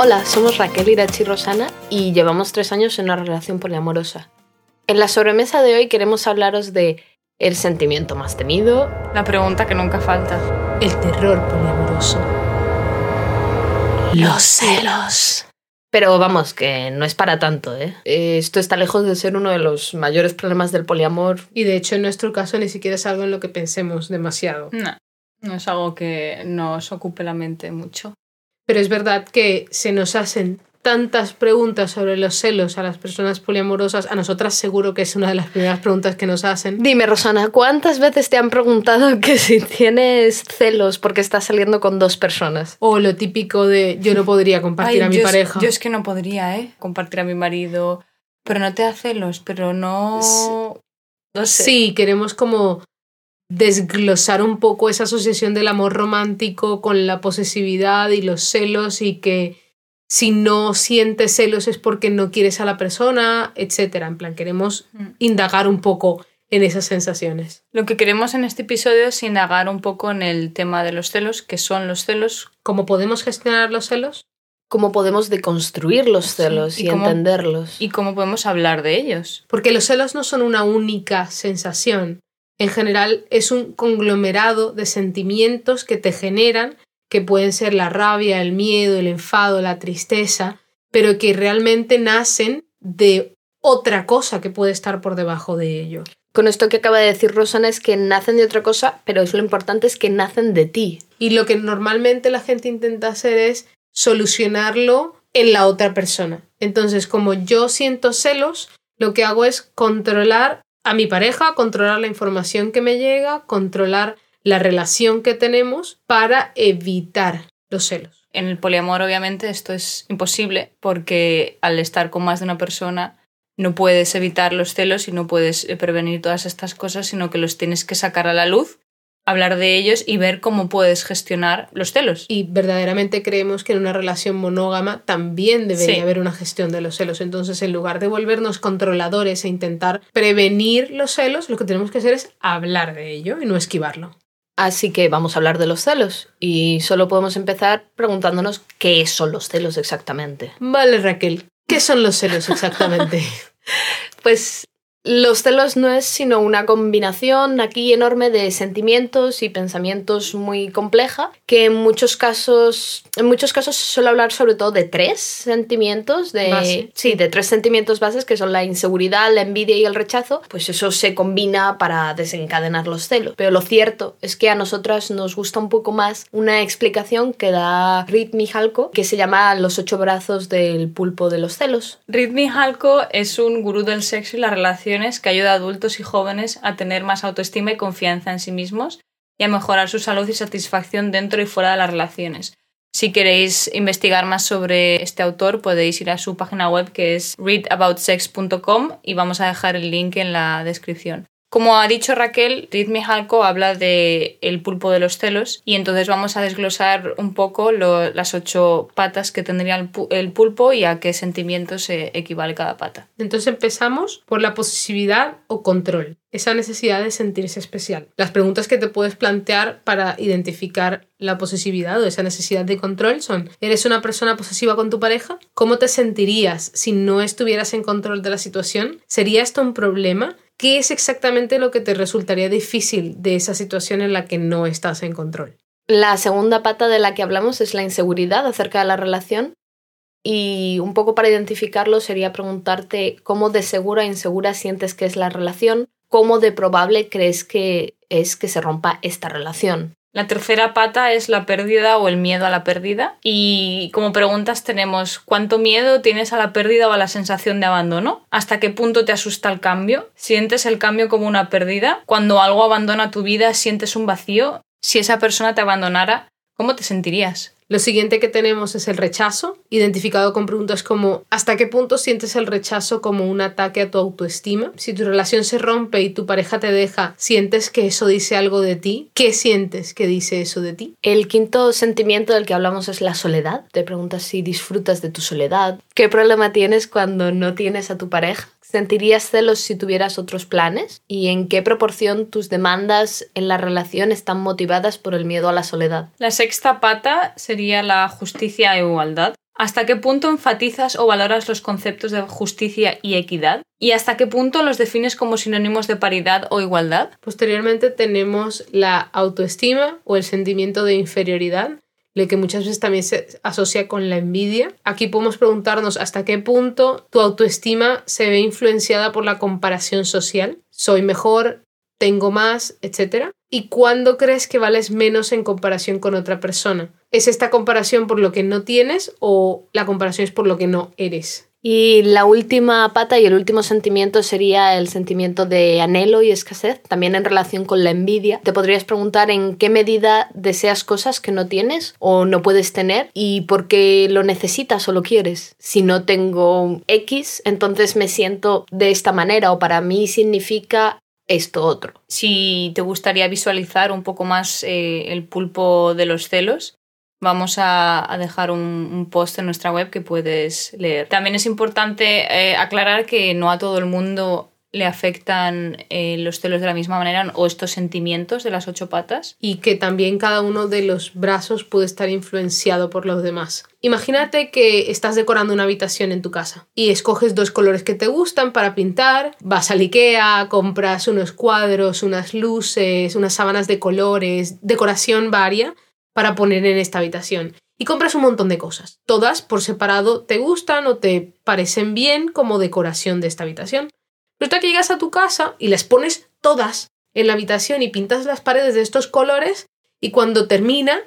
Hola, somos Raquel, Irachi y Rosana y llevamos tres años en una relación poliamorosa. En la sobremesa de hoy queremos hablaros de el sentimiento más temido, La pregunta que nunca falta. El terror poliamoroso. los celos. Pero vamos, que no es para tanto, ¿eh? Eh, Esto está lejos de ser uno de los mayores problemas del poliamor. Y de hecho en nuestro caso ni siquiera es algo en lo que pensemos demasiado. No, no es algo que nos ocupe la mente mucho. Pero es verdad que se nos hacen tantas preguntas sobre los celos a las personas poliamorosas. A nosotras seguro que es una de las primeras preguntas que nos hacen. Dime, Rosana, ¿cuántas veces te han preguntado que si tienes celos porque estás saliendo con dos personas? O lo típico de yo no podría compartir Ay, a mi yo es- pareja. yo es que no podría, ¿eh? Compartir a mi marido. Pero no te da celos, pero no... No sé. Sí, queremos como desglosar un poco esa asociación del amor romántico con la posesividad y los celos y que si no sientes celos es porque no quieres a la persona, etcétera. En plan, queremos Mm. indagar un poco en esas sensaciones. Lo que queremos en este episodio es indagar un poco en el tema de los celos, qué son los celos, ¿Cómo podemos gestionar los celos? ¿Cómo podemos deconstruir los celos y y, cómo- entenderlos? y cómo podemos hablar de ellos. Porque los celos no son una única sensación. En general es un conglomerado de sentimientos que te generan, que pueden ser la rabia, el miedo, el enfado, la tristeza, pero que realmente nacen de otra cosa que puede estar por debajo de ello. Con esto que acaba de decir Rosana es que nacen de otra cosa, pero es lo importante es que nacen de ti. Y lo que normalmente la gente intenta hacer es solucionarlo en la otra persona. Entonces, como yo siento celos, lo que hago es controlar a mi pareja, controlar la información que me llega, controlar la relación que tenemos para evitar los celos. En el poliamor, obviamente, esto es imposible porque al estar con más de una persona no puedes evitar los celos y no puedes eh, prevenir todas estas cosas, sino que los tienes que sacar a la luz, hablar de ellos y ver cómo puedes gestionar los celos. Y verdaderamente creemos que en una relación monógama también debería Sí. haber una gestión de los celos. Entonces, en lugar de volvernos controladores e intentar prevenir los celos, lo que tenemos que hacer es hablar de ello y no esquivarlo. Así que vamos a hablar de los celos. Y solo podemos empezar preguntándonos qué son los celos exactamente. Vale, Raquel. ¿Qué son los celos exactamente? Pues los celos no es sino una combinación aquí enorme de sentimientos y pensamientos muy compleja, que en muchos casos, en muchos casos se suele hablar sobre todo de tres sentimientos, de Base. sí, de tres sentimientos bases que son la inseguridad, la envidia y el rechazo, pues eso se combina para desencadenar los celos. Pero lo cierto es que a nosotras nos gusta un poco más una explicación que da Rit Mijalko, que se llama Los ocho brazos del pulpo de los celos. Ritmi Halko es un gurú del sexo y las que ayuda a adultos y jóvenes a tener más autoestima y confianza en sí mismos y a mejorar su salud y satisfacción dentro y fuera de las relaciones. Si queréis investigar más sobre este autor, podéis ir a su página web que es readaboutsex.com y vamos a dejar el link en la descripción. Como ha dicho Raquel, Rit Mihalko habla de el pulpo de los celos y entonces vamos a desglosar un poco las ocho patas que tendría el pulpo y a qué sentimientos se equivale cada pata. Entonces empezamos por la posesividad o control, esa necesidad de sentirse especial. Las preguntas que te puedes plantear para identificar la posesividad o esa necesidad de control son, ¿eres una persona posesiva con tu pareja? ¿Cómo te sentirías si no estuvieras en control de la situación? ¿Sería esto un problema? ¿Qué es exactamente lo que te resultaría difícil de esa situación en la que no estás en control? La segunda pata de la que hablamos es la inseguridad acerca de la relación. Y un poco para identificarlo sería preguntarte cómo de segura e insegura sientes que es la relación, cómo de probable crees que es que se rompa esta relación. La tercera pata es la pérdida o el miedo a la pérdida. Y como preguntas tenemos ¿cuánto miedo tienes a la pérdida o a la sensación de abandono? ¿Hasta qué punto te asusta el cambio? ¿Sientes el cambio como una pérdida? Cuando algo abandona tu vida, ¿sientes un vacío? Si esa persona te abandonara, ¿Cómo te sentirías? Lo siguiente que tenemos es el rechazo, identificado con preguntas como ¿hasta qué punto sientes el rechazo como un ataque a tu autoestima? Si tu relación se rompe y tu pareja te deja, ¿sientes que eso dice algo de ti? ¿Qué sientes que dice eso de ti? El quinto sentimiento del que hablamos es la soledad. Te preguntas si disfrutas de tu soledad. ¿Qué problema tienes cuando no tienes a tu pareja? ¿Sentirías celos si tuvieras otros planes? ¿Y en qué proporción tus demandas en la relación están motivadas por el miedo a la soledad? La sexta pata sería la justicia e igualdad. ¿Hasta qué punto enfatizas o valoras los conceptos de justicia y equidad? ¿Y hasta qué punto los defines como sinónimos de paridad o igualdad? Posteriormente tenemos la autoestima o el sentimiento de inferioridad, que muchas veces también se asocia con la envidia. Aquí podemos preguntarnos hasta qué punto tu autoestima se ve influenciada por la comparación social. Soy mejor, tengo más, etc. ¿Y cuándo crees que vales menos en comparación con otra persona? ¿Es esta comparación por lo que no tienes o la comparación es por lo que no eres? Y la última pata y el último sentimiento sería el sentimiento de anhelo y escasez, también en relación con la envidia. Te podrías preguntar en qué medida deseas cosas que no tienes o no puedes tener y por qué lo necesitas o lo quieres. Si no tengo X, entonces me siento de esta manera o para mí significa esto otro. Si te gustaría visualizar un poco más eh, el pulpo de los celos, vamos a, dejar un, post en nuestra web que puedes leer. También es importante eh, aclarar que no a todo el mundo le afectan eh, los celos de la misma manera o estos sentimientos de las ocho patas. Y que también cada uno de los brazos puede estar influenciado por los demás. Imagínate que estás decorando una habitación en tu casa y escoges dos colores que te gustan para pintar, vas al Ikea, compras unos cuadros, unas luces, unas sábanas de colores, decoración varia para poner en esta habitación. Y compras un montón de cosas. Todas por separado te gustan o te parecen bien como decoración de esta habitación. Resulta que llegas a tu casa y las pones todas en la habitación y pintas las paredes de estos colores y cuando termina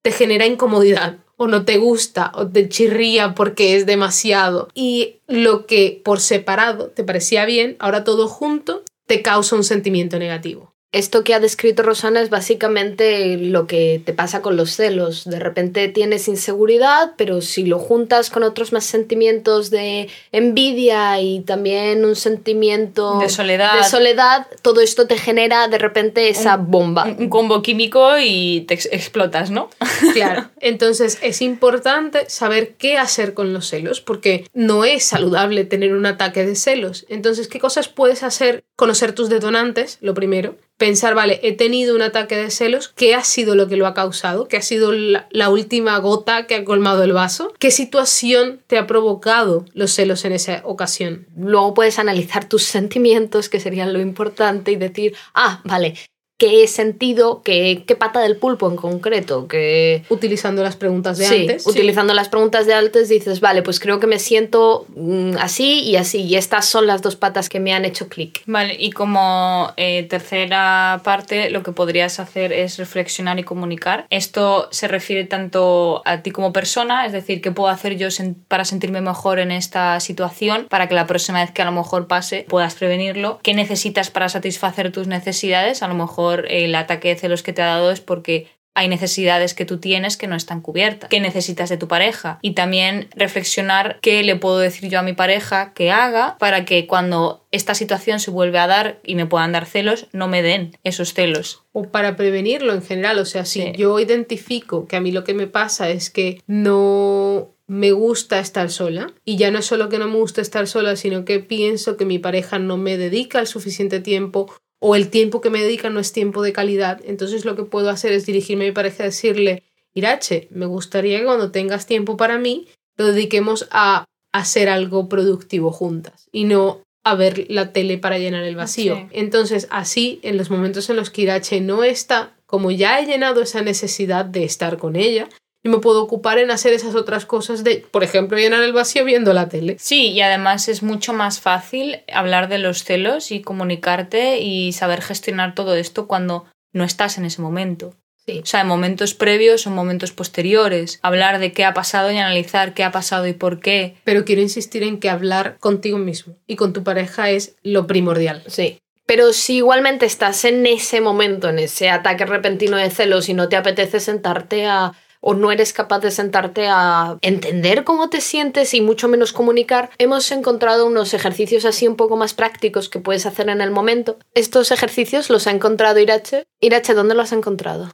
te genera incomodidad o no te gusta o te chirría porque es demasiado. Y lo que por separado te parecía bien, ahora todo junto te causa un sentimiento negativo. Esto que ha descrito Rosana es básicamente lo que te pasa con los celos. De repente tienes inseguridad, pero si lo juntas con otros más sentimientos de envidia y también un sentimiento de soledad, de soledad todo esto te genera de repente esa bomba. Un, combo químico y te explotas, ¿no? Claro. Entonces es importante saber qué hacer con los celos, porque no es saludable tener un ataque de celos. Entonces, ¿qué cosas puedes hacer? Conocer tus detonantes, lo primero pensar, vale, he tenido un ataque de celos, ¿qué ha sido lo que lo ha causado? ¿Qué ha sido la, última gota que ha colmado el vaso? ¿Qué situación te ha provocado los celos en esa ocasión? Luego puedes analizar tus sentimientos, que serían lo importante, y decir, ah, vale, qué sentido, qué, qué pata del pulpo en concreto. Que... Utilizando las preguntas de antes. Utilizando las preguntas de antes dices, vale, pues creo que me siento mm, así y así. Y estas son las dos patas que me han hecho clic. Vale, y como eh, tercera parte, lo que podrías hacer es reflexionar y comunicar. Esto se refiere tanto a ti como persona, es decir, qué puedo hacer yo para sentirme mejor en esta situación, para que la próxima vez que a lo mejor pase puedas prevenirlo. ¿Qué necesitas para satisfacer tus necesidades? A lo mejor el ataque de celos que te ha dado es porque hay necesidades que tú tienes que no están cubiertas, ¿Qué necesitas de tu pareja y también reflexionar qué le puedo decir yo a mi pareja que haga para que cuando esta situación se vuelve a dar y me puedan dar celos, no me den esos celos. O para prevenirlo en general, o sea, si yo identifico que a mí lo que me pasa es que no me gusta estar sola y ya no es solo que no me gusta estar sola, sino que pienso que mi pareja no me dedica el suficiente tiempo o el tiempo que me dedica no es tiempo de calidad, entonces lo que puedo hacer es dirigirme a mi pareja y decirle, Irache, me gustaría que cuando tengas tiempo para mí, lo dediquemos a hacer algo productivo juntas y no a ver la tele para llenar el vacío. Entonces, así, en los momentos en los que Irache no está, como ya he llenado esa necesidad de estar con ella, y me puedo ocupar en hacer esas otras cosas de, por ejemplo, llenar el vacío viendo la tele. Sí, y además es mucho más fácil hablar de los celos y comunicarte y saber gestionar todo esto cuando no estás en ese momento. Sí. O sea, en momentos previos o momentos posteriores. Hablar de qué ha pasado y analizar qué ha pasado y por qué. Pero quiero insistir en que hablar contigo mismo y con tu pareja es lo primordial. Sí Pero si igualmente estás en ese momento, en ese ataque repentino de celos y no te apetece sentarte a o no eres capaz de sentarte a entender cómo te sientes y mucho menos comunicar, hemos encontrado unos ejercicios así un poco más prácticos que puedes hacer en el momento. Estos ejercicios los ha encontrado Irache. Irache, ¿dónde los ha encontrado?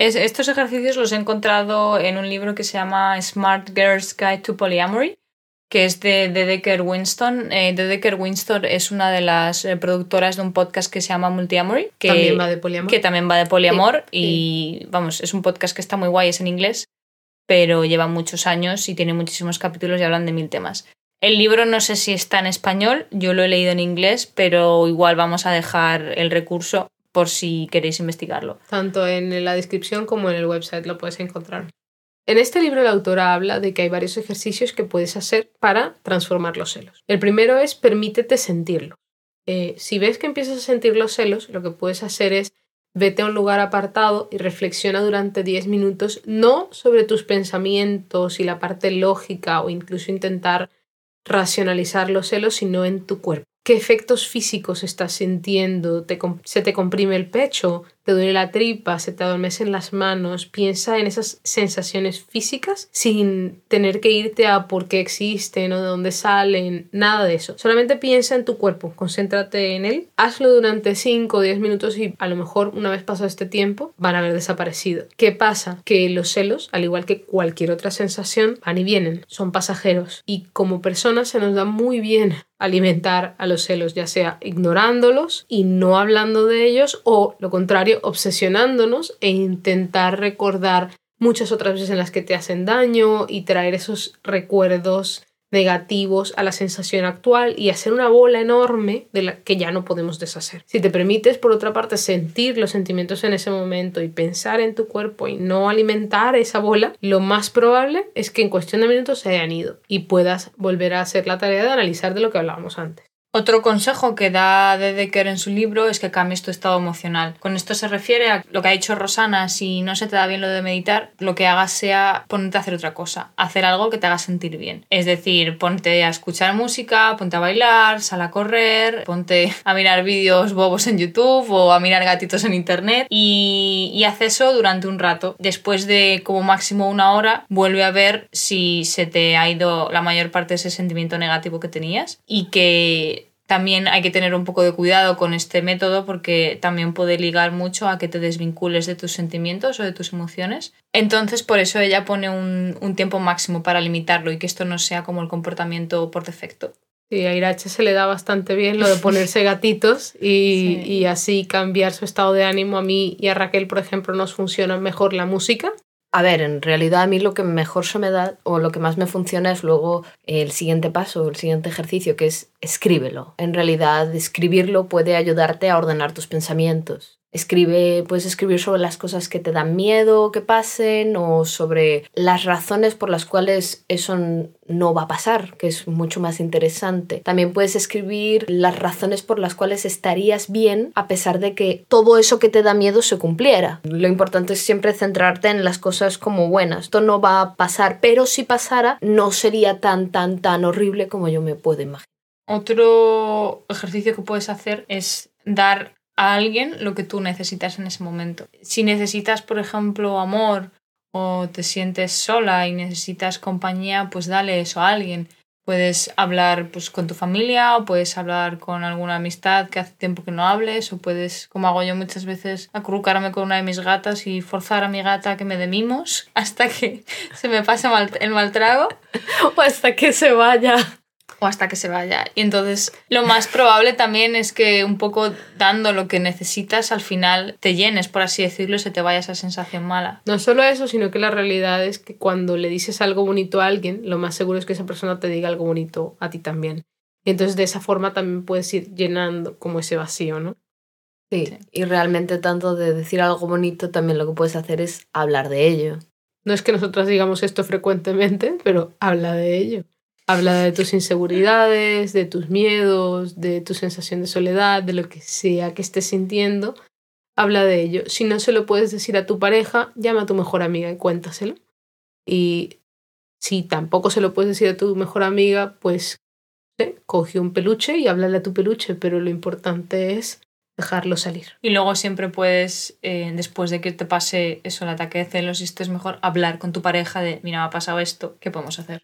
estos ejercicios los he encontrado en un libro que se llama Smart Girl's Guide to Polyamory, que es de, Decker Winston. Eh, de Decker Winston es una de las eh, productoras de un podcast que se llama Multiamory, que también va de poliamor. Que también va de poliamor y vamos, es un podcast que está muy guay, es en inglés, pero lleva muchos años y tiene muchísimos capítulos y hablan de mil temas. El libro no sé si está en español, yo lo he leído en inglés, pero igual vamos a dejar el recurso por si queréis investigarlo. Tanto en la descripción como en el website lo puedes encontrar. En este libro la autora habla de que hay varios ejercicios que puedes hacer para transformar los celos. El primero es permítete sentirlo. Eh, si ves que empiezas a sentir los celos, lo que puedes hacer es vete a un lugar apartado y reflexiona durante 10 minutos no sobre tus pensamientos y la parte lógica o incluso intentar racionalizar los celos, sino en tu cuerpo. ¿Qué efectos físicos estás sintiendo? ¿Se te comprime el pecho? Te duele la tripa, se te adormecen las manos, piensa en esas sensaciones físicas sin tener que irte a por qué existen o de dónde salen, nada de eso. Solamente piensa en tu cuerpo, concéntrate en él, hazlo durante 5 o 10 minutos y a lo mejor una vez pasado este tiempo van a haber desaparecido. ¿Qué pasa? Que los celos, al igual que cualquier otra sensación, van y vienen, son pasajeros y como personas se nos da muy bien alimentar a los celos, ya sea ignorándolos y no hablando de ellos o lo contrario, obsesionándonos e intentar recordar muchas otras veces en las que te hacen daño y traer esos recuerdos negativos a la sensación actual y hacer una bola enorme de la que ya no podemos deshacer. Si te permites, por otra parte, sentir los sentimientos en ese momento y pensar en tu cuerpo y no alimentar esa bola, lo más probable es que en cuestión de minutos se hayan ido y puedas volver a hacer la tarea de analizar de lo que hablábamos antes. Otro consejo que da Dedeker en su libro es que cambies tu estado emocional. Con esto se refiere a lo que ha dicho Rosana, si no se te da bien lo de meditar, lo que hagas sea ponerte a hacer otra cosa, hacer algo que te haga sentir bien. Es decir, ponte a escuchar música, ponte a bailar, sal a correr, ponte a mirar vídeos bobos en YouTube o a mirar gatitos en internet y, y haz eso durante un rato. Después de como máximo una hora, vuelve a ver si se te ha ido la mayor parte de ese sentimiento negativo que tenías y que también hay que tener un poco de cuidado con este método porque también puede ligar mucho a que te desvincules de tus sentimientos o de tus emociones. Entonces, por eso ella pone un, tiempo máximo para limitarlo y que esto no sea como el comportamiento por defecto. Sí, a Irache se le da bastante bien lo de ponerse gatitos y, y, así cambiar su estado de ánimo. A mí y a Raquel, por ejemplo, nos funciona mejor la música a ver, en realidad a mí lo que mejor se me da o lo que más me funciona es luego el siguiente paso, el siguiente ejercicio, que es escríbelo. En realidad, escribirlo puede ayudarte a ordenar tus pensamientos. Escribe, puedes escribir sobre las cosas que te dan miedo que pasen o sobre las razones por las cuales eso no va a pasar, que es mucho más interesante. También puedes escribir las razones por las cuales estarías bien a pesar de que todo eso que te da miedo se cumpliera. Lo importante es siempre centrarte en las cosas como buenas. Esto no va a pasar, pero si pasara no sería tan, tan, tan horrible como yo me puedo imaginar. Otro ejercicio que puedes hacer es dar a alguien lo que tú necesitas en ese momento. Si necesitas, por ejemplo, amor o te sientes sola y necesitas compañía, pues dale eso a alguien. Puedes hablar pues, con tu familia o puedes hablar con alguna amistad que hace tiempo que no hables o puedes, como hago yo muchas veces, acurrucarme con una de mis gatas y forzar a mi gata a que me dé mimos hasta que se me pase el mal trago o hasta que se vaya o hasta que se vaya. Y entonces lo más probable también es que un poco dando lo que necesitas al final te llenes, por así decirlo, y se te vaya esa sensación mala. No solo eso, sino que la realidad es que cuando le dices algo bonito a alguien, lo más seguro es que esa persona te diga algo bonito a ti también. Y entonces de esa forma también puedes ir llenando como ese vacío, ¿no? Sí, y realmente tanto de decir algo bonito, también lo que puedes hacer es hablar de ello. No es que nosotras digamos esto frecuentemente, pero habla de ello. Habla de tus inseguridades, de tus miedos, de tu sensación de soledad, de lo que sea que estés sintiendo. Habla de ello. Si no se lo puedes decir a tu pareja, llama a tu mejor amiga y cuéntaselo. Y si tampoco se lo puedes decir a tu mejor amiga, pues ¿eh? coge un peluche y háblale a tu peluche, pero lo importante es dejarlo salir. Y luego siempre puedes, eh, después de que te pase eso, el ataque de celos, y estés mejor, hablar con tu pareja de, mira, me ha pasado esto, ¿qué podemos hacer?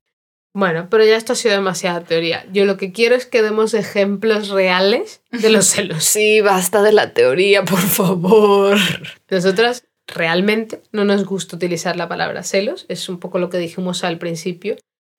Bueno, pero ya esto ha sido demasiada teoría. Yo lo que quiero es que demos ejemplos reales de los celos. Sí, basta de la teoría, por favor. Nosotras realmente no nos gusta utilizar la palabra celos, es un poco lo que dijimos al principio.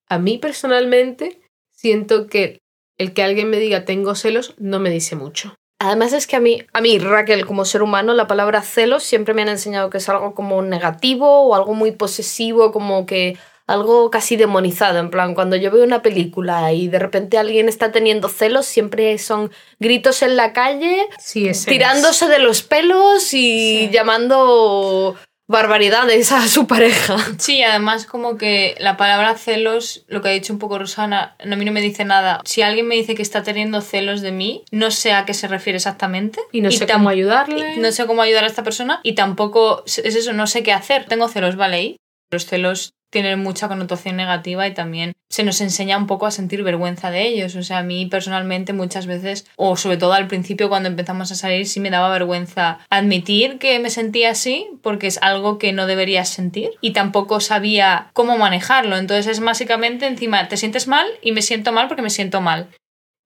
A mí personalmente siento que el que alguien me diga tengo celos no me dice mucho. Además es que a mí, a mí, Raquel, como ser humano, la palabra celos siempre me han enseñado que es algo como negativo o algo muy posesivo, como que algo casi demonizado, en plan, cuando yo veo una película y de repente alguien está teniendo celos, siempre son gritos en la calle, Sí, es tirándose de los pelos y Sí. llamando barbaridades a su pareja. Sí, además como que la palabra celos, lo que ha dicho un poco Rosana, a mí no me dice nada. Si alguien me dice que está teniendo celos de mí, no sé a qué se refiere exactamente. Y no sé cómo ayudarle. No sé cómo ayudar a esta persona y tampoco es eso, no sé qué hacer. Tengo celos, vale, y los celos tienen mucha connotación negativa y también se nos enseña un poco a sentir vergüenza de ellos. O sea, a mí personalmente muchas veces, o sobre todo al principio cuando empezamos a salir, sí me daba vergüenza admitir que me sentía así porque es algo que no deberías sentir y tampoco sabía cómo manejarlo. Entonces es básicamente encima te sientes mal y me siento mal porque me siento mal.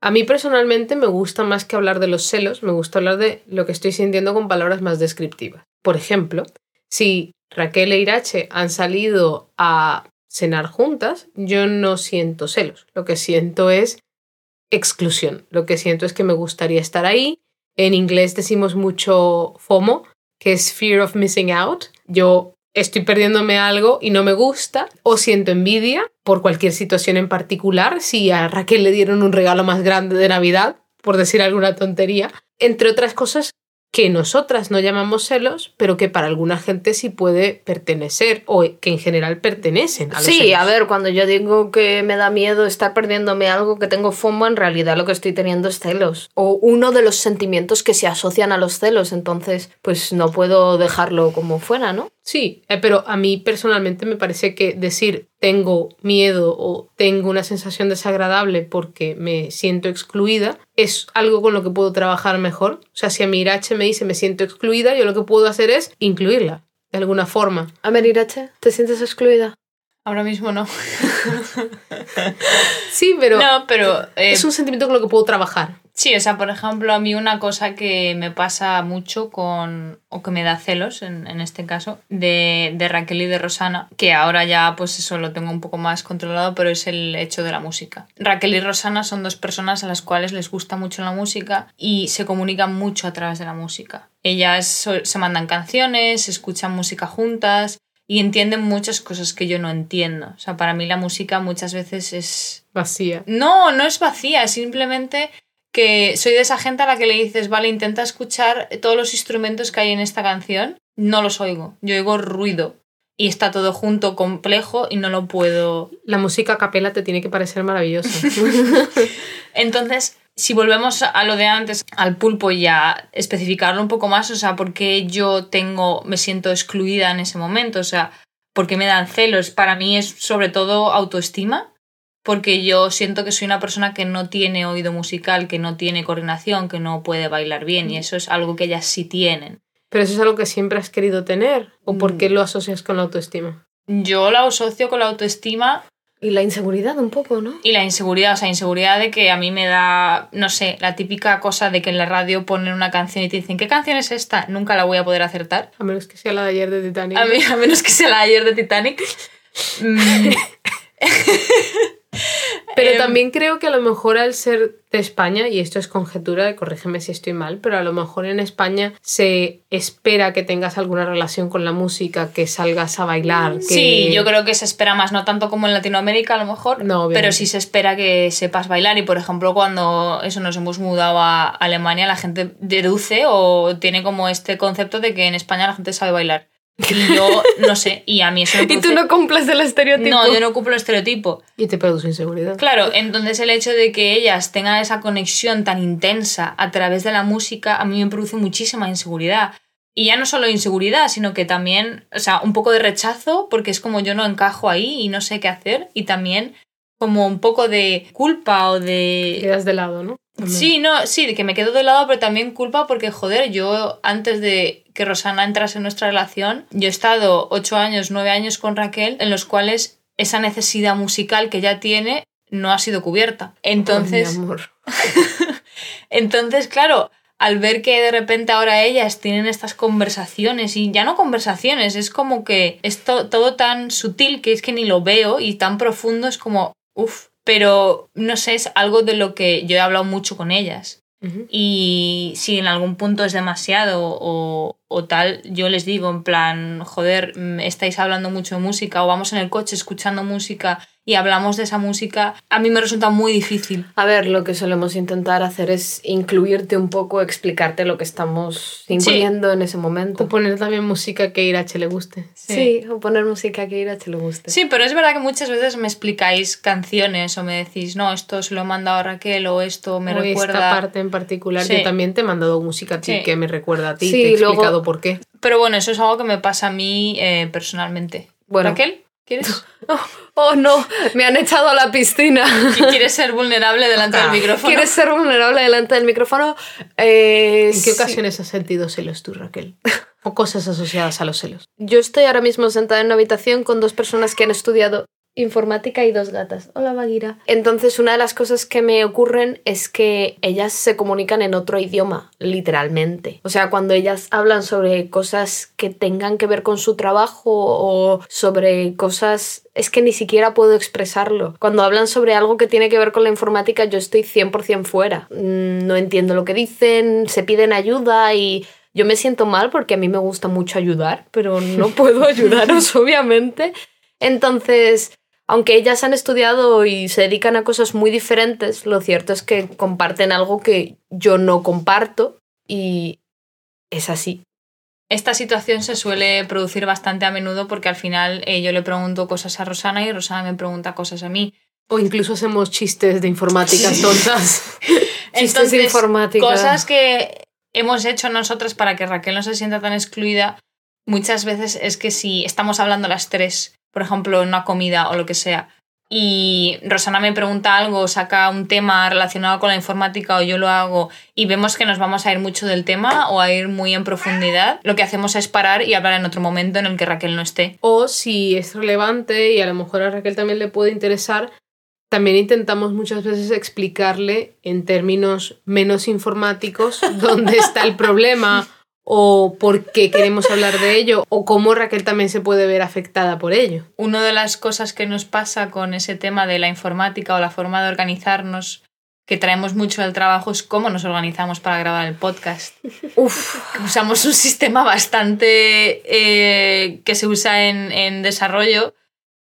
A mí personalmente me gusta más que hablar de los celos, me gusta hablar de lo que estoy sintiendo con palabras más descriptivas. Por ejemplo, si Raquel e Irache han salido a cenar juntas, yo no siento celos. Lo que siento es exclusión. Lo que siento es que me gustaría estar ahí. En inglés decimos mucho FOMO, que es Fear of Missing Out. Yo estoy perdiéndome algo y no me gusta, o siento envidia por cualquier situación en particular, si a Raquel le dieron un regalo más grande de Navidad, por decir alguna tontería, entre otras cosas que nosotras no llamamos celos, pero que para alguna gente sí puede pertenecer o que en general pertenecen a los Sí, celos. a ver, cuando yo digo que me da miedo estar perdiéndome algo que tengo FOMO, en realidad lo que estoy teniendo es celos. O uno de los sentimientos que se asocian a los celos, entonces pues no puedo dejarlo como fuera, ¿no? Sí, eh, pero a mí personalmente me parece que decir tengo miedo o tengo una sensación desagradable porque me siento excluida es algo con lo que puedo trabajar mejor. O sea, si a mi Irache me dice me siento excluida, yo lo que puedo hacer es incluirla de alguna forma. A ver, Irache, ¿te sientes excluida? Ahora mismo no. Sí, pero no, pero... eh, es un sentimiento con lo que puedo trabajar. Sí, o sea, por ejemplo, a mí una cosa que me pasa mucho con, o que me da celos en, en este caso, de, de Raquel y de Rosana, que ahora ya pues eso lo tengo un poco más controlado, pero es el hecho de la música. Raquel y Rosana son dos personas a las cuales les gusta mucho la música y se comunican mucho a través de la música. Ellas se mandan canciones, escuchan música juntas y entienden muchas cosas que yo no entiendo. O sea, para mí la música muchas veces es Vacía. no, no es vacía, es simplemente que soy de esa gente a la que le dices, vale, intenta escuchar todos los instrumentos que hay en esta canción. No los oigo, yo oigo ruido. Y está todo junto, complejo, y no lo puedo. La música a capela te tiene que parecer maravillosa. Entonces, si volvemos a lo de antes, al pulpo y a especificarlo un poco más, o sea, ¿por qué yo tengo, me siento excluida en ese momento? O sea, ¿por qué me dan celos? Para mí es sobre todo autoestima, porque yo siento que soy una persona que no tiene oído musical, que no tiene coordinación, que no puede bailar bien, y eso es algo que ellas sí tienen. Pero eso es algo que siempre has querido tener. ¿O por Mm. qué lo asocias con la autoestima? Yo la asocio con la autoestima Y la inseguridad un poco, ¿no? Y la inseguridad, o sea, inseguridad de que a mí me da, no sé, la típica cosa de que en la radio ponen una canción y te dicen, ¿qué canción es esta? Nunca la voy a poder acertar. A menos que sea la de ayer de Titanic. A, mí, a menos que sea la de ayer de Titanic. Pero Em, también creo que a lo mejor al ser de España, y esto es conjetura, corrígeme si estoy mal, pero a lo mejor en España se espera que tengas alguna relación con la música, que salgas a bailar. Que... Sí, yo creo que se espera más, no tanto como en Latinoamérica a lo mejor, No, pero sí se espera que sepas bailar y por ejemplo cuando eso nos hemos mudado a Alemania la gente deduce o tiene como este concepto de que en España la gente sabe bailar. Y yo no sé, y a mí eso me Y tú produce- no cumples el estereotipo. No, yo no cumplo el estereotipo. Y te produce inseguridad. Claro, entonces el hecho de que ellas tengan esa conexión tan intensa a través de la música a mí me produce muchísima inseguridad. Y ya no solo inseguridad, sino que también, o sea, un poco de rechazo porque es como yo no encajo ahí y no sé qué hacer. Y también como un poco de culpa o de... Quedas de lado, ¿no? También. Sí, no, sí, de que me quedo de lado, pero también culpa porque, joder, yo antes de que Rosana entrase en nuestra relación, yo he estado ocho años, nueve años con Raquel, en los cuales esa necesidad musical que ella tiene no ha sido cubierta. Entonces, mi amor. entonces, claro, al ver que de repente ahora ellas tienen estas conversaciones y ya no conversaciones, es como que es to- todo tan sutil que es que ni lo veo y tan profundo es como, uff, pero no sé, es algo de lo que yo he hablado mucho con ellas. Y si en algún punto es demasiado o, o tal, yo les digo en plan, joder, mm, estáis hablando mucho de música o vamos en el coche escuchando música y hablamos de esa música, a mí me resulta muy difícil. A ver, lo que solemos intentar hacer es incluirte un poco, explicarte lo que estamos sintiendo en ese momento. O poner también música que a Irache le guste. Sí, o poner música que te le guste. Sí, pero es verdad que muchas veces me explicáis canciones o me decís, no, esto se lo he mandado a Raquel o esto me o recuerda. esta parte en particular, Sí. yo también te he mandado música a ti Sí. que me recuerda a ti, Sí, te he luego- por qué. Pero bueno, eso es algo que me pasa a mí eh, personalmente. Bueno. Raquel, ¿quieres? Oh, no, me han echado a la piscina. ¿Quieres ser vulnerable delante del micrófono? ¿Quieres ser vulnerable delante del micrófono? Eh, ¿En qué sí. ocasiones has sentido celos tú, Raquel? O cosas asociadas a los celos. Yo estoy ahora mismo sentada en una habitación con dos personas que han estudiado informática y dos gatas. Hola, Baguira. Entonces, una de las cosas que me ocurren es que ellas se comunican en otro idioma, literalmente. O sea, cuando ellas hablan sobre cosas que tengan que ver con su trabajo o sobre cosas... Es que ni siquiera puedo expresarlo. Cuando hablan sobre algo que tiene que ver con la informática, yo estoy 100% fuera. Mm, No entiendo lo que dicen, se piden ayuda y yo me siento mal porque a mí me gusta mucho ayudar, pero no puedo ayudaros, obviamente. Entonces, aunque ellas han estudiado y se dedican a cosas muy diferentes, lo cierto es que comparten algo que yo no comparto y es así. Esta situación se suele producir bastante a menudo porque al final eh, yo le pregunto cosas a Rosana y Rosana me pregunta cosas a mí. O incluso hacemos chistes de informáticas tontas. Chistes de informática. Cosas que hemos hecho nosotras para que Raquel no se sienta tan excluida, muchas veces es que si estamos hablando las tres, por ejemplo, en una comida o lo que sea, y Rosana me pregunta algo, saca un tema relacionado con la informática o yo lo hago y vemos que nos vamos a ir mucho del tema o a ir muy en profundidad, lo que hacemos es parar y hablar en otro momento en el que Raquel no esté. O si es relevante y a lo mejor a Raquel también le puede interesar, también intentamos muchas veces explicarle en términos menos informáticos dónde está el problema o por qué queremos hablar de ello o cómo Raquel también se puede ver afectada por ello. Una de las cosas que nos pasa con ese tema de la informática o la forma de organizarnos que traemos mucho del trabajo es cómo nos organizamos para grabar el podcast. Uf, Usamos un sistema bastante eh, que se usa en, en desarrollo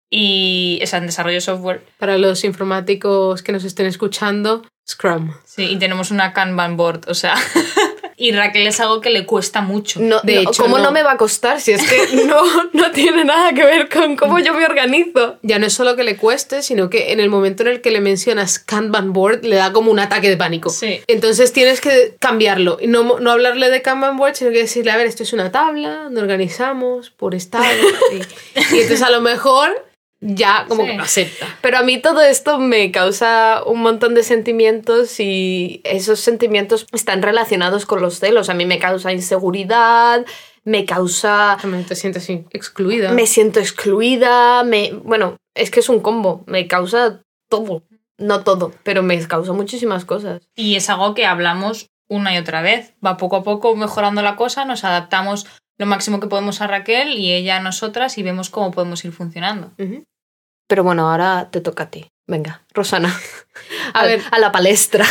y o sea, en desarrollo de software. Para los informáticos que nos estén escuchando, Scrum. Sí, y tenemos una Kanban board, o sea. y Raquel es algo que le cuesta mucho. no, De no, hecho, ¿cómo no. no. me va a costar si es que no, no tiene nada que ver con cómo yo me organizo? Ya no es solo que le cueste, sino que en el momento en el que le mencionas Kanban board le da como un ataque de pánico. Sí. Entonces tienes que cambiarlo y no, no hablarle de Kanban board, sino que decirle, a ver, esto es una tabla donde organizamos por estado. y, y entonces a lo mejor ya como Sí. que lo acepta. Pero a mí todo esto me causa un montón de sentimientos y esos sentimientos están relacionados con los celos. A mí me causa inseguridad, me causa... También te sientes excluida. Me siento excluida, me... Bueno, es que es un combo, me causa todo. No todo, pero me causa muchísimas cosas. Y es algo que hablamos una y otra vez. Va poco a poco mejorando la cosa, nos adaptamos lo máximo que podemos a Raquel y ella a nosotras y vemos cómo podemos ir funcionando. Ujú. Pero bueno, ahora te toca a ti. Venga, Rosana. A A, ver. a la palestra.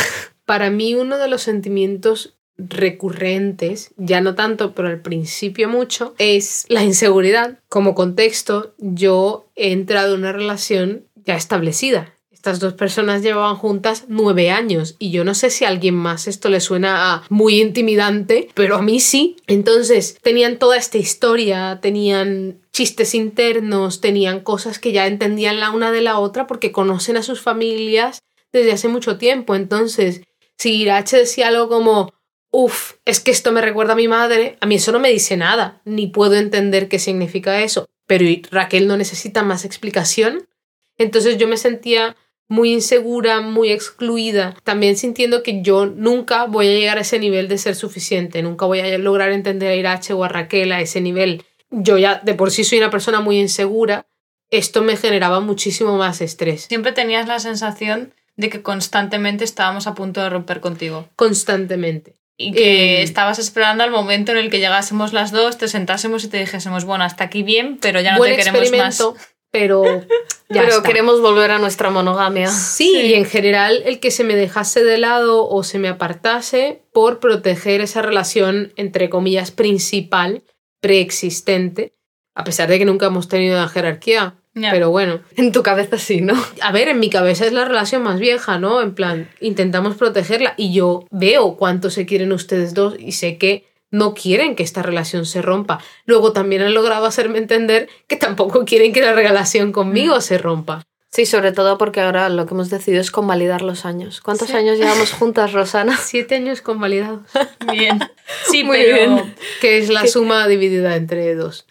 Para mí uno de los sentimientos recurrentes, ya no tanto, pero al principio mucho, es la inseguridad. Como contexto, yo he entrado en una relación ya establecida. Estas dos personas llevaban juntas nueve años y yo no sé si a alguien más esto le suena muy intimidante, pero a mí sí. Entonces tenían toda esta historia, tenían chistes internos, tenían cosas que ya entendían la una de la otra porque conocen a sus familias desde hace mucho tiempo. Entonces, si Irache decía algo como, uff, es que esto me recuerda a mi madre, a mí eso no me dice nada, ni puedo entender qué significa eso. Pero Raquel no necesita más explicación. Entonces yo me sentía muy insegura, muy excluida, también sintiendo que yo nunca voy a llegar a ese nivel de ser suficiente, nunca voy a lograr entender a Irache o a Raquel a ese nivel. Yo ya de por sí soy una persona muy insegura, esto me generaba muchísimo más estrés. Siempre tenías la sensación de que constantemente estábamos a punto de romper contigo. Constantemente. Y que Eh, estabas esperando al momento en el que llegásemos las dos, te sentásemos y te dijésemos, bueno, hasta aquí bien, pero ya no Buen te queremos más. Pero ya Pero está. queremos volver a nuestra monogamia. Sí, y en general el que se me dejase de lado o se me apartase por proteger esa relación, entre comillas, principal, preexistente, a pesar de que nunca hemos tenido una jerarquía. Pero bueno, En tu cabeza sí, ¿no? a ver, en mi cabeza es la relación más vieja, ¿no? En plan, intentamos protegerla y yo veo cuánto se quieren ustedes dos y sé que no quieren que esta relación se rompa. Luego también han logrado hacerme entender que tampoco quieren que la relación conmigo se rompa. Sí, sobre todo porque ahora lo que hemos decidido es convalidar los años. ¿Cuántos Sí. años llevamos juntas, Rosana? Siete años convalidados. Bien. Sí, Muy pero bien. que es la suma dividida entre dos.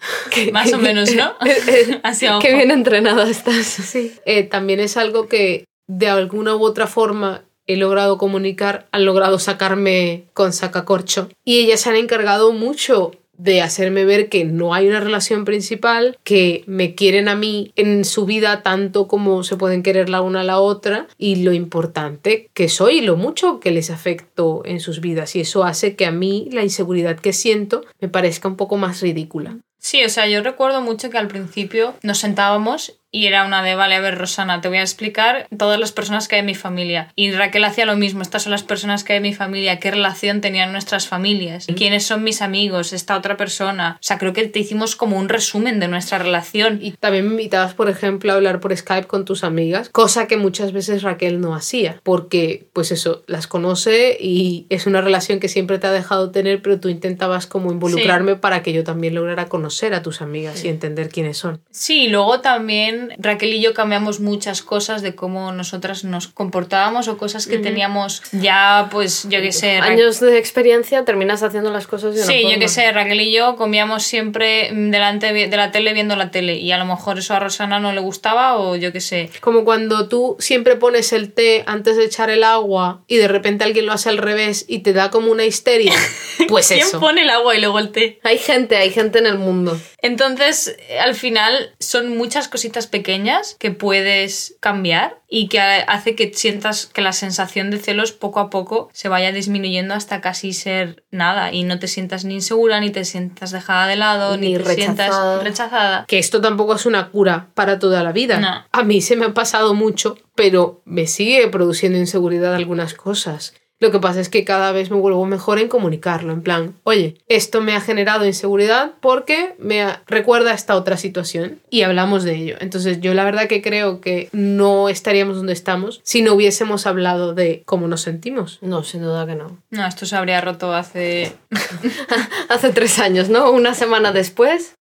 más o menos, ¿no? Así a ojo. Qué bien entrenada estás. Sí. Eh, también es algo que de alguna u otra forma he logrado comunicar, han logrado sacarme con sacacorcho. Y ellas se han encargado mucho de hacerme ver que no hay una relación principal, que me quieren a mí en su vida tanto como se pueden querer la una a la otra. Y lo importante que soy y lo mucho que les afecto en sus vidas. Y eso hace que a mí la inseguridad que siento me parezca un poco más ridícula. Sí, o sea, yo recuerdo mucho que al principio nos sentábamos y era una de, vale, a ver, Rosana, te voy a explicar todas las personas que hay en mi familia. Y Raquel hacía lo mismo, estas son las personas que hay en mi familia, qué relación tenían nuestras familias, quiénes son mis amigos, esta otra persona. O sea, creo que te hicimos como un resumen de nuestra relación. Y también me invitabas, por ejemplo, a hablar por Skype con tus amigas, cosa que muchas veces Raquel no hacía, porque pues eso, las conoce y es una relación que siempre te ha dejado tener, pero tú intentabas como involucrarme para que yo también lograra conocer a tus amigas y entender quiénes son. Sí, luego también Raquel y yo cambiamos muchas cosas de cómo nosotras nos comportábamos o cosas que teníamos ya, pues, yo qué sé, Años de experiencia, terminas haciendo las cosas de una Sí, yo forma. qué sé, Raquel y yo comíamos siempre delante de la tele viendo la tele y a lo mejor eso a Rosana no le gustaba o yo qué sé. Como cuando tú siempre pones el té antes de echar el agua y de repente alguien lo hace al revés y te da como una histeria. Pues ¿Quién eso. pone el agua y luego el té? Hay gente, hay gente en el mundo. Entonces, al final son muchas cositas pequeñas que puedes cambiar y que ha- hace que sientas que la sensación de celos poco a poco se vaya disminuyendo hasta casi ser nada y no te sientas ni insegura, ni te sientas dejada de lado, ni, Ni te sientas rechazada. rechazada. que esto tampoco es una cura para toda la vida. No. A mí se me ha pasado mucho, pero me sigue produciendo inseguridad algunas cosas. Lo que pasa es que cada vez me vuelvo mejor en comunicarlo, en plan, oye, esto me ha generado inseguridad porque me recuerda a esta otra situación y hablamos de ello. Entonces yo la verdad que creo que no estaríamos donde estamos si no hubiésemos hablado de cómo nos sentimos. No, sin duda que no. No, esto se habría roto hace... Hace tres años, ¿no? Una semana después.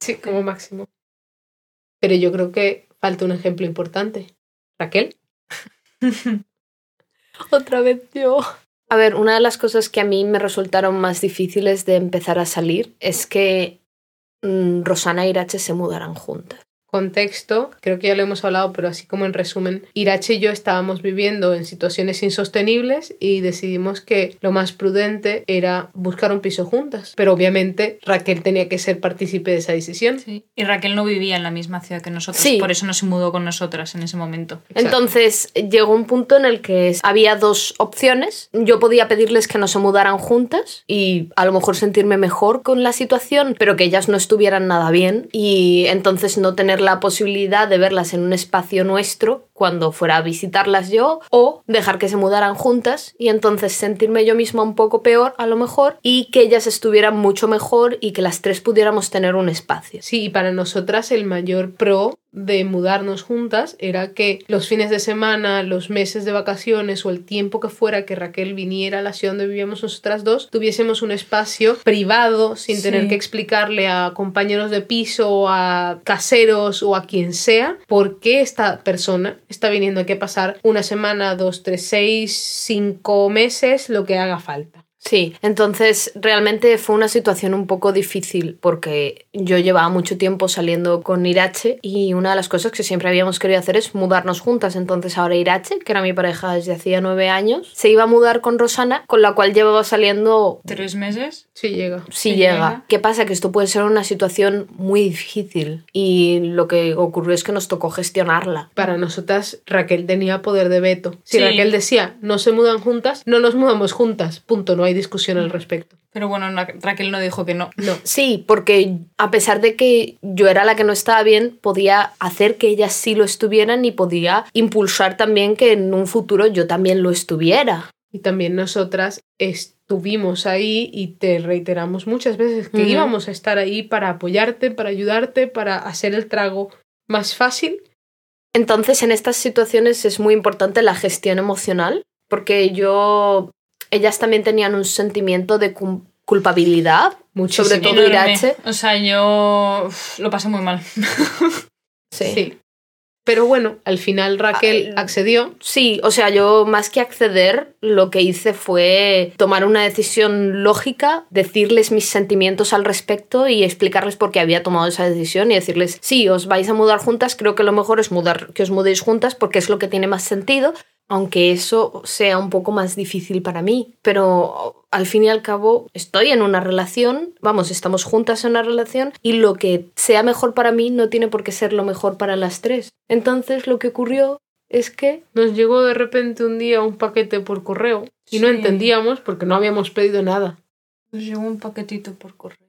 Sí, como máximo. Pero yo creo que falta un ejemplo importante. Raquel. Otra vez yo. A ver, una de las cosas que a mí me resultaron más difíciles de empezar a salir es que mm, Rosana e Irache se mudaran juntas. Contexto, creo que ya lo hemos hablado, pero así como en resumen, Irache y yo estábamos viviendo en situaciones insostenibles y decidimos que lo más prudente era buscar un piso juntas. Pero obviamente Raquel tenía que ser partícipe de esa decisión. Sí. Y Raquel no vivía en la misma ciudad que nosotros, Sí. por eso no se mudó con nosotras en ese momento. Exacto. Entonces llegó un punto en el que había dos opciones. Yo podía pedirles que no se mudaran juntas y a lo mejor sentirme mejor con la situación, pero que ellas no estuvieran nada bien y entonces no tener la posibilidad de verlas en un espacio nuestro cuando fuera a visitarlas yo o dejar que se mudaran juntas y entonces sentirme yo misma un poco peor a lo mejor y que ellas estuvieran mucho mejor y que las tres pudiéramos tener un espacio. Sí, y para nosotras el mayor pro de mudarnos juntas era que los fines de semana, los meses de vacaciones o el tiempo que fuera que Raquel viniera a la ciudad donde vivíamos nosotras dos, tuviésemos un espacio privado sin Sí. tener que explicarle a compañeros de piso, a caseros o a quien sea por qué esta persona está viniendo aquí a pasar una semana, dos, tres, seis, cinco meses, lo que haga falta. Sí, entonces realmente fue una situación un poco difícil porque yo llevaba mucho tiempo saliendo con Irache y una de las cosas que siempre habíamos querido hacer es mudarnos juntas. Entonces ahora Irache, que era mi pareja desde hacía nueve años, se iba a mudar con Rosana, con la cual llevaba saliendo... ¿Tres meses? Sí llega. Sí, Sí llega. llega. ¿Qué pasa? Que esto puede ser una situación muy difícil y lo que ocurrió es que nos tocó gestionarla. Para nosotras, Raquel tenía poder de veto. Si Sí. Raquel decía, no se mudan juntas, no nos mudamos juntas. Punto, no hay discusión al respecto. Pero bueno, Ra- Raquel no dijo que no. No. Sí, porque a pesar de que yo era la que no estaba bien, podía hacer que ellas sí lo estuvieran y podía impulsar también que en un futuro yo también lo estuviera. Y también nosotras estuvimos ahí y te reiteramos muchas veces que íbamos a estar ahí para apoyarte, para ayudarte, para hacer el trago más fácil. Entonces, en estas situaciones es muy importante la gestión emocional, porque yo, ellas también tenían un sentimiento de culpabilidad, Muchísimo. Sobre todo Enorme. Irache. O sea, yo uf, lo pasé muy mal. Sí. Sí. Pero bueno, al final Raquel Ah, accedió. Sí, o sea, yo más que acceder, lo que hice fue tomar una decisión lógica, decirles mis sentimientos al respecto y explicarles por qué había tomado esa decisión y decirles, sí, os vais a mudar juntas, creo que lo mejor es mudar, que os mudéis juntas porque es lo que tiene más sentido, aunque eso sea un poco más difícil para mí. Pero al fin y al cabo estoy en una relación, vamos, estamos juntas en una relación y lo que sea mejor para mí no tiene por qué ser lo mejor para las tres. Entonces lo que ocurrió es que Nos llegó de repente un día un paquete por correo y no entendíamos porque no habíamos pedido nada. Nos llegó un paquetito por correo.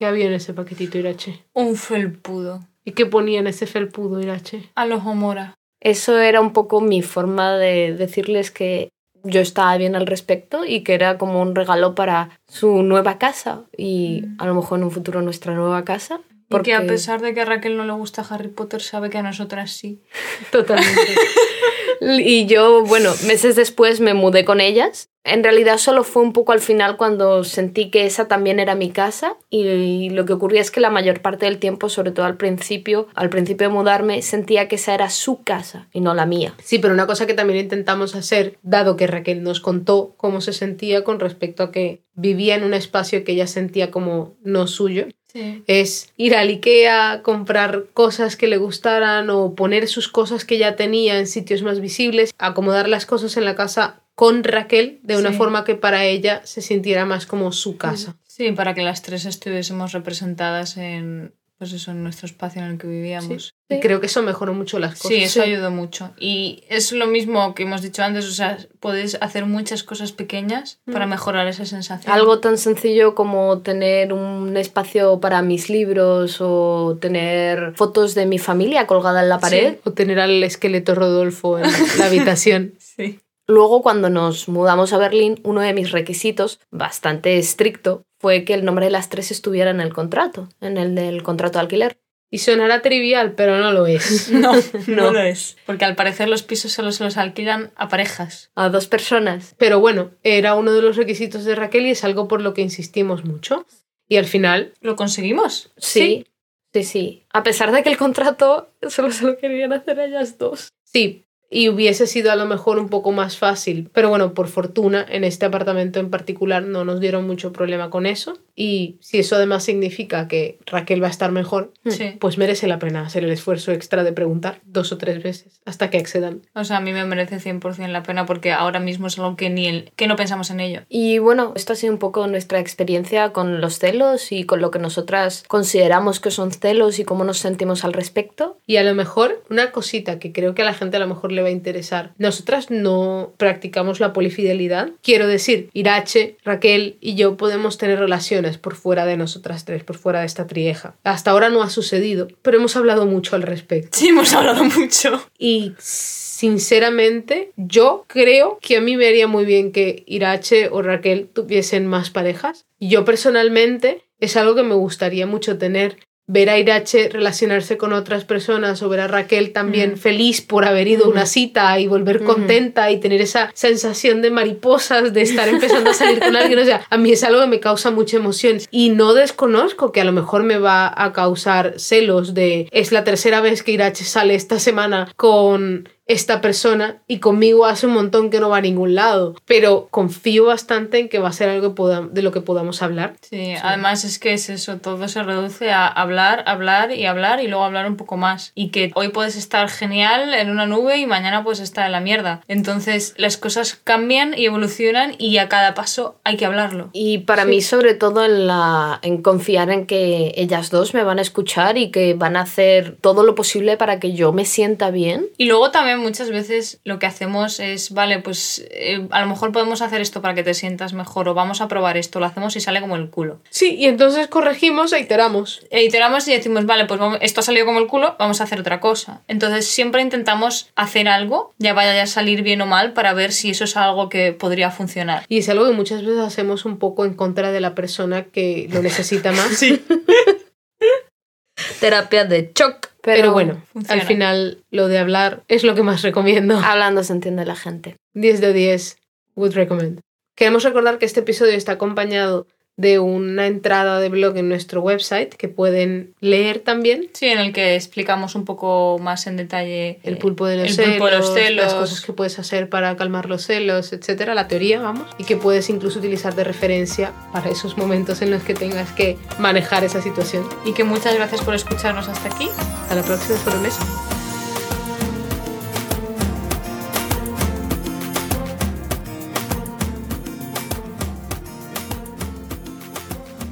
¿Qué había en ese paquetito, Irache? Un felpudo. ¿Y qué ponía en ese felpudo, Irache? A los Homora. Eso era un poco mi forma de decirles que yo estaba bien al respecto y que era como un regalo para su nueva casa y Mm. a lo mejor en un futuro nuestra nueva casa. Porque a pesar de que a Raquel no le gusta Harry Potter, sabe que a nosotras sí. Totalmente. Y yo, bueno, meses después me mudé con ellas. En realidad solo fue un poco al final cuando sentí que esa también era mi casa y lo que ocurría es que la mayor parte del tiempo, sobre todo al principio, al principio de mudarme, sentía que esa era su casa y no la mía. Sí, pero una cosa que también intentamos hacer, dado que Raquel nos contó cómo se sentía con respecto a que vivía en un espacio que ella sentía como no suyo, Sí. es ir al Ikea, comprar cosas que le gustaran o poner sus cosas que ya tenía en sitios más visibles, acomodar las cosas en la casa con Raquel de una Sí. forma que para ella se sintiera más como su casa. Sí, para que las tres estuviésemos representadas en, pues eso, en nuestro espacio en el que vivíamos. Y creo que eso mejoró mucho las cosas. Sí, eso ayudó mucho. Y es lo mismo que hemos dicho antes, o sea, puedes hacer muchas cosas pequeñas para mejorar esa sensación. Algo tan sencillo como tener un espacio para mis libros o tener fotos de mi familia colgada en la pared. O tener al esqueleto Rodolfo en la habitación. Sí. Luego, cuando nos mudamos a Berlín, uno de mis requisitos, bastante estricto, fue que el nombre de las tres estuviera en el contrato, en el del contrato de alquiler. Y sonará trivial, pero no lo es. No, no, No. lo es. Porque al parecer los pisos solo se los alquilan a parejas. A dos personas. Pero bueno, era uno de los requisitos de Raquel y es algo por lo que insistimos mucho. Y al final, ¿Lo conseguimos? Sí, sí, sí. A pesar de que el contrato solo se lo querían hacer ellas dos. sí, y hubiese sido a lo mejor un poco más fácil. Pero bueno, por fortuna, en este apartamento en particular no nos dieron mucho problema con eso. Y si eso además significa que Raquel va a estar mejor, Sí. pues merece la pena hacer el esfuerzo extra de preguntar dos o tres veces hasta que accedan. O sea, a mí me merece 100% la pena porque ahora mismo es algo que ni el, que no pensamos en ello. Y bueno, esto ha sido un poco nuestra experiencia con los celos y con lo que nosotras consideramos que son celos y cómo nos sentimos al respecto. Y a lo mejor, una cosita que creo que a la gente a lo mejor le va a interesar. Nosotras no practicamos la polifidelidad. Quiero decir, Irache, Raquel y yo podemos tener relaciones por fuera de nosotras tres, por fuera de esta trieja. Hasta ahora no ha sucedido, pero hemos hablado mucho al respecto. Sí, hemos hablado mucho. Y sinceramente, yo creo que a mí me haría muy bien que Irache o Raquel tuviesen más parejas. Yo personalmente es algo que me gustaría mucho tener. Ver a Irache relacionarse con otras personas o ver a Raquel también feliz por haber ido a una cita y volver contenta y tener esa sensación de mariposas de estar empezando a salir con alguien. O sea, a mí es algo que me causa mucha emoción y no desconozco que a lo mejor me va a causar celos de es la tercera vez que Irache sale esta semana con esta persona y conmigo hace un montón que no va a ningún lado, pero confío bastante en que va a ser algo de lo que podamos hablar. Sí, además es que es eso, todo se reduce a hablar, hablar y hablar y luego hablar un poco más. Y que hoy puedes estar genial en una nube y mañana puedes estar en la mierda. Entonces las cosas cambian y evolucionan y a cada paso hay que hablarlo. Y para mí sobre todo en, la, en confiar en que ellas dos me van a escuchar y que van a hacer todo lo posible para que yo me sienta bien. Y luego también muchas veces lo que hacemos es, vale, pues eh, a lo mejor podemos hacer esto para que te sientas mejor o vamos a probar esto, lo hacemos y sale como el culo. Sí, y entonces corregimos e iteramos. E iteramos y decimos, vale, pues esto ha salido como el culo, vamos a hacer otra cosa. Entonces siempre intentamos hacer algo, ya vaya a salir bien o mal, para ver si eso es algo que podría funcionar. Y es algo que muchas veces hacemos un poco en contra de la persona que lo necesita más. sí. Terapia de shock. Pero, bueno, al final lo de hablar es lo que más recomiendo. Hablando se entiende la gente. 10 de 10, would recommend. Queremos recordar que este episodio está acompañado de una entrada de blog en nuestro website que pueden leer también. Sí, en el que explicamos un poco más en detalle el pulpo de los, celos, las cosas que puedes hacer para calmar los celos, etcétera, la teoría, vamos, y que puedes incluso utilizar de referencia para esos momentos en los que tengas que manejar esa situación. Y que muchas gracias por escucharnos hasta aquí. Hasta la próxima sobremesa.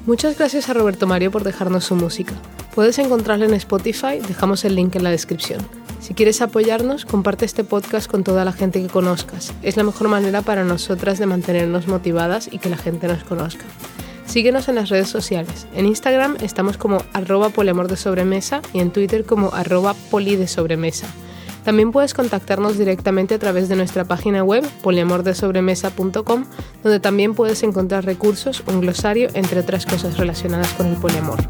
Muchas gracias a Roberto Mario por dejarnos su música. Puedes encontrarla en Spotify, dejamos el link en la descripción. Si quieres apoyarnos, comparte este podcast con toda la gente que conozcas. Es la mejor manera para nosotras de mantenernos motivadas y que la gente nos conozca. Síguenos en las redes sociales. En Instagram estamos como arroba de sobremesa y en Twitter como arroba poli de sobremesa. También puedes contactarnos directamente a través de nuestra página web poliamordesobremesa.com, donde también puedes encontrar recursos, un glosario, entre otras cosas relacionadas con el poliamor.